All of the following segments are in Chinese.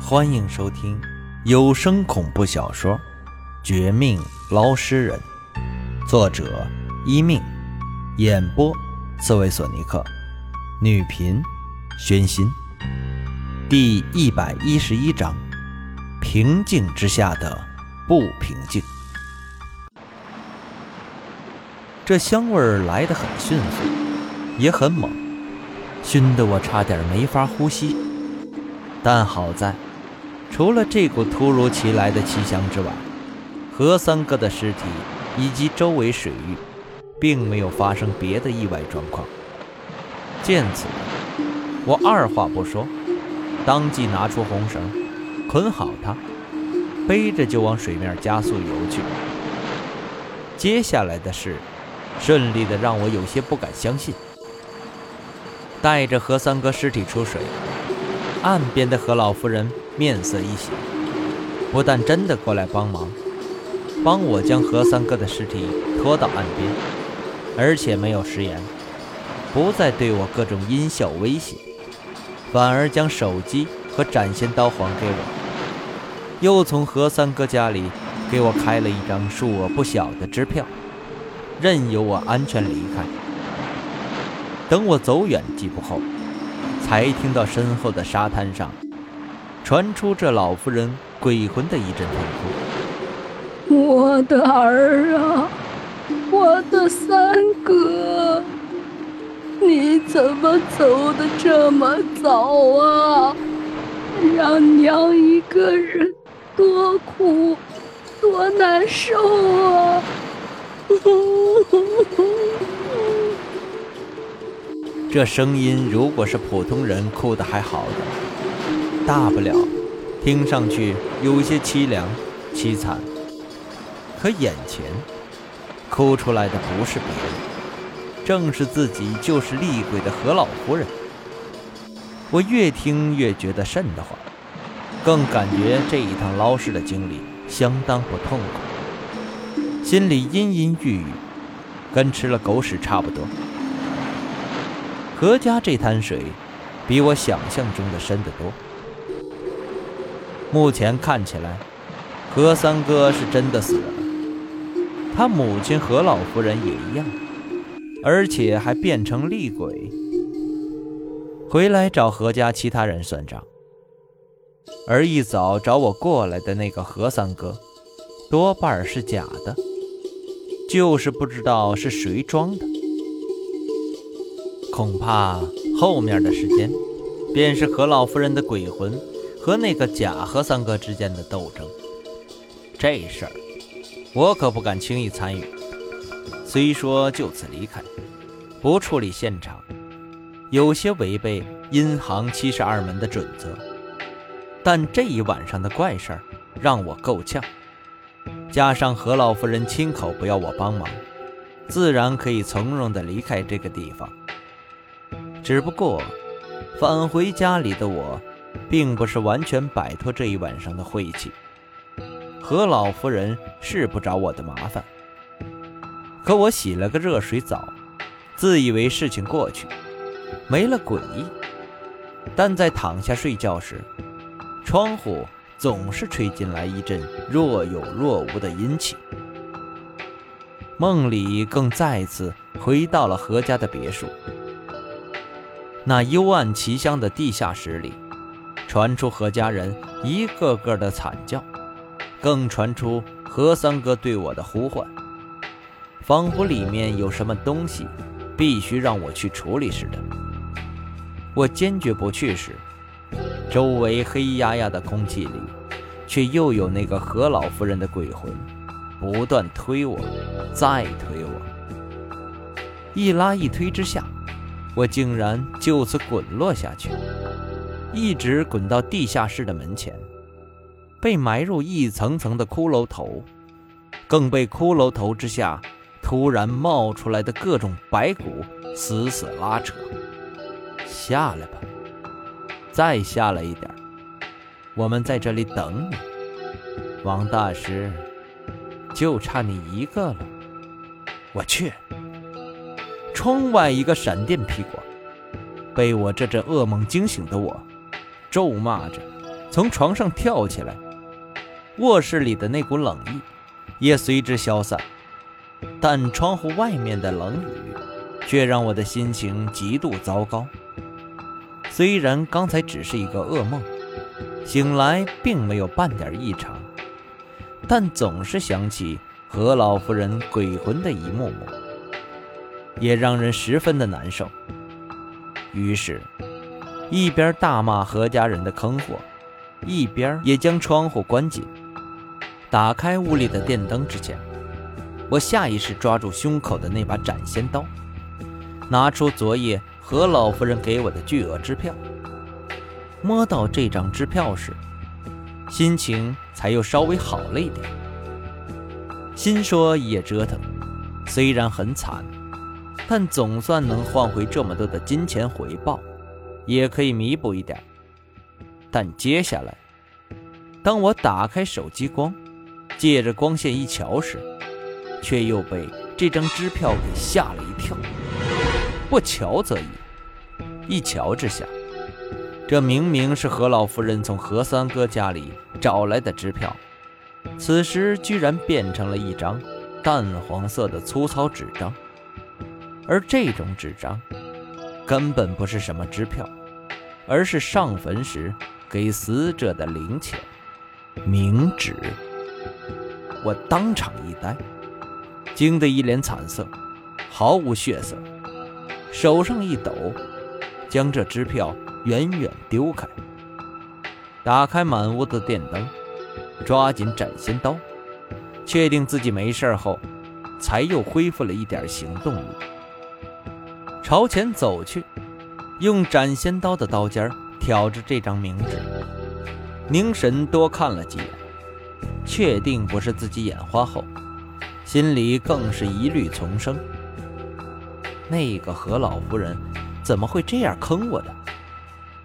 欢迎收听有声恐怖小说《绝命捞尸人》，作者一命，演播刺猬索尼克，女频宣心。第一百一十一章：平静之下的不平静。这香味儿来得很迅速，也很猛，熏得我差点没法呼吸。但好在。除了这股突如其来的奇香之外，何三哥的尸体以及周围水域，并没有发生别的意外状况。见此，我二话不说，当即拿出红绳，捆好他，背着就往水面加速游去。接下来的事，顺利的让我有些不敢相信。带着何三哥尸体出水，岸边的何老夫人。面色一喜，不但真的过来帮忙，帮我将何三哥的尸体拖到岸边，而且没有食言，不再对我各种阴笑威胁，反而将手机和斩仙刀还给我，又从何三哥家里给我开了一张数额不小的支票，任由我安全离开。等我走远几步后，才听到身后的沙滩上。传出这老妇人鬼魂的一阵痛哭。我的儿啊，我的三哥，你怎么走的这么早啊？让娘一个人多苦多难受啊！这声音如果是普通人哭的还好点。大不了，听上去有些凄凉、凄惨。可眼前哭出来的不是别人，正是自己就是厉鬼的何老夫人。我越听越觉得瘆得慌，更感觉这一趟捞尸的经历相当不痛快，心里阴阴郁郁，跟吃了狗屎差不多。何家这滩水，比我想象中的深得多。目前看起来，何三哥是真的死了，他母亲何老夫人也一样，而且还变成厉鬼，回来找何家其他人算账。而一早找我过来的那个何三哥，多半是假的，就是不知道是谁装的。恐怕后面的时间，便是何老夫人的鬼魂。和那个假何三哥之间的斗争，这事儿我可不敢轻易参与。虽说就此离开，不处理现场，有些违背阴行七十二门的准则，但这一晚上的怪事儿让我够呛。加上何老夫人亲口不要我帮忙，自然可以从容地离开这个地方。只不过返回家里的我。并不是完全摆脱这一晚上的晦气。何老夫人是不找我的麻烦，可我洗了个热水澡，自以为事情过去，没了诡异。但在躺下睡觉时，窗户总是吹进来一阵若有若无的阴气。梦里更再次回到了何家的别墅，那幽暗奇香的地下室里。传出何家人一个个的惨叫，更传出何三哥对我的呼唤，仿佛里面有什么东西必须让我去处理似的。我坚决不去时，周围黑压压的空气里，却又有那个何老夫人的鬼魂，不断推我，再推我。一拉一推之下，我竟然就此滚落下去。一直滚到地下室的门前，被埋入一层层的骷髅头，更被骷髅头之下突然冒出来的各种白骨死死拉扯。下来吧，再下来一点，我们在这里等你，王大师，就差你一个了。我去！窗外一个闪电劈过，被我这阵噩梦惊醒的我。咒骂着，从床上跳起来，卧室里的那股冷意也随之消散，但窗户外面的冷雨却让我的心情极度糟糕。虽然刚才只是一个噩梦，醒来并没有半点异常，但总是想起何老夫人鬼魂的一幕幕，也让人十分的难受。于是，一边大骂何家人的坑货，一边也将窗户关紧。打开屋里的电灯之前，我下意识抓住胸口的那把斩仙刀，拿出昨夜。何老夫人给我的巨额支票，摸到这张支票时，心情才又稍微好了一点。心说一夜折腾，虽然很惨，但总算能换回这么多的金钱回报，也可以弥补一点。但接下来，当我打开手机光，借着光线一瞧时，却又被这张支票给吓了一跳。不瞧则已。一瞧之下，这明明是何老夫人从何三哥家里找来的支票，此时居然变成了一张淡黄色的粗糙纸张。而这种纸张根本不是什么支票，而是上坟时给死者的零钱——冥纸。我当场一呆，惊得一脸惨色，毫无血色，手上一抖。将这支票远远丢开，打开满屋的电灯，抓紧斩仙刀，确定自己没事后，才又恢复了一点行动力。朝前走去，用斩仙刀的刀尖挑着这张冥纸，凝神多看了几眼，确定不是自己眼花后，心里更是疑虑丛生。那个何老夫人。怎么会这样坑我的？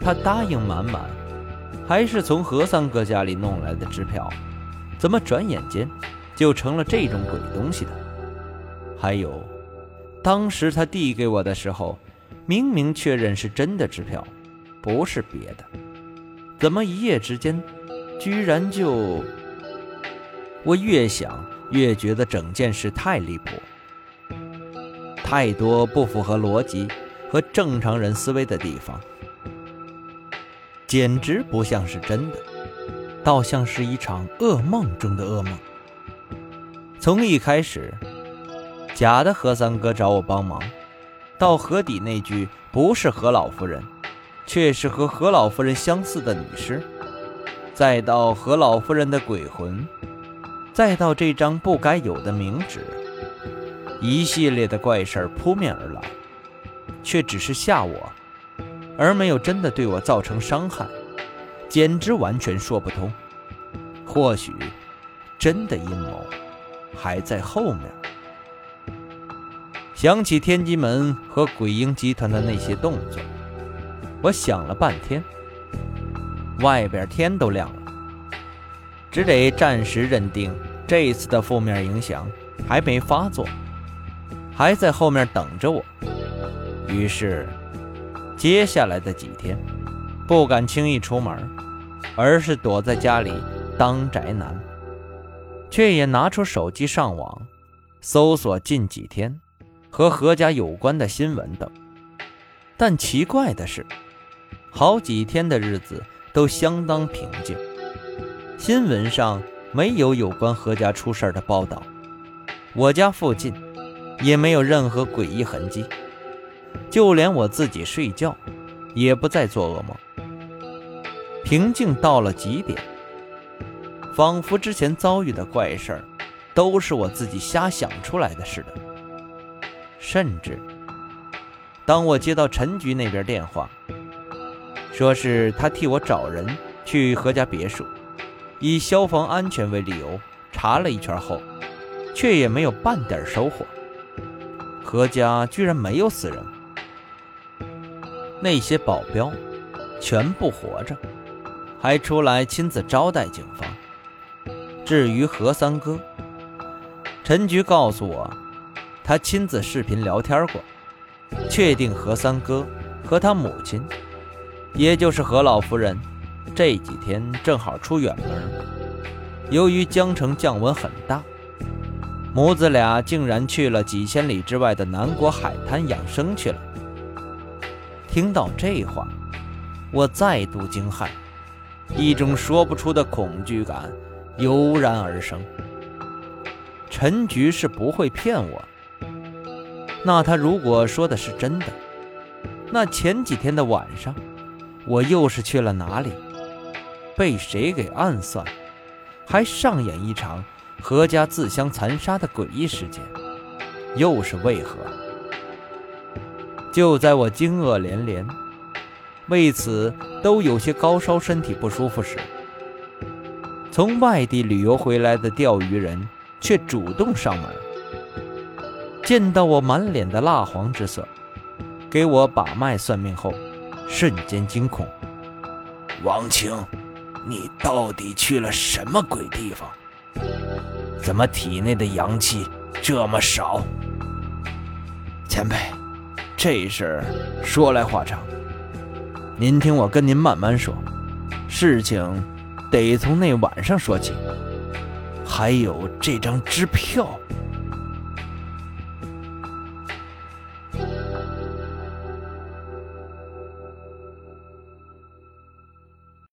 她答应满满，还是从何三哥家里弄来的支票，怎么转眼间就成了这种鬼东西的？还有，当时他递给我的时候，明明确认是真的支票，不是别的，怎么一夜之间，居然就……我越想越觉得整件事太离谱，太多不符合逻辑。和正常人。思维的地方，简直不像是真的，倒像是一场噩梦中的噩梦。从一开始，假的何三哥找我帮忙，到河底那句不是何老夫人，却是和何老夫人相似的女尸，再到何老夫人的鬼魂，再到这张不该有的冥纸，一系列的怪事儿扑面而来。却只是吓我，而没有真的对我造成伤害，简直完全说不通。或许，真的阴谋还在后面。想起天机门和鬼婴集团的那些动作，我想了半天。外边天都亮了，只得暂时认定这次的负面影响还没发作，还在后面等着我。于是，接下来的几天，不敢轻易出门，而是躲在家里当宅男，却也拿出手机上网，搜索近几天和何家有关的新闻等。但奇怪的是，好几天的日子都相当平静，新闻上没有有关何家出事的报道，我家附近也没有任何诡异痕迹。就连我自己睡觉，也不再做噩梦，平静到了极点，仿佛之前遭遇的怪事儿，都是我自己瞎想出来的似的。甚至，当我接到陈局那边电话，说是他替我找人去何家别墅，以消防安全为理由查了一圈后，却也没有半点收获。何家居然没有死人。那些保镖全部活着，还出来亲自招待警方。至于何三哥，陈局告诉我，他亲自视频聊天过，确定何三哥和他母亲，也就是何老夫人，这几天正好出远门，由于江城降温很大，母子俩竟然去了几千里之外的南国海滩养生去了。听到这话，我再度惊骇，一种说不出的恐惧感油然而生。陈局是不会骗我，那他如果说的是真的，那前几天的晚上，我又是去了哪里？被谁给暗算，还上演一场何家自相残杀的诡异事件，又是为何？就在我惊愕连连，为此都有些高烧、身体不舒服时，从外地旅游回来的钓鱼人却主动上门，见到我满脸的蜡黄之色，给我把脉算命后，瞬间惊恐：“王清，你到底去了什么鬼地方？怎么体内的阳气这么少？”前辈。这事儿说来话长，您听我跟您慢慢说。事情得从那晚上说起。还有这张支票，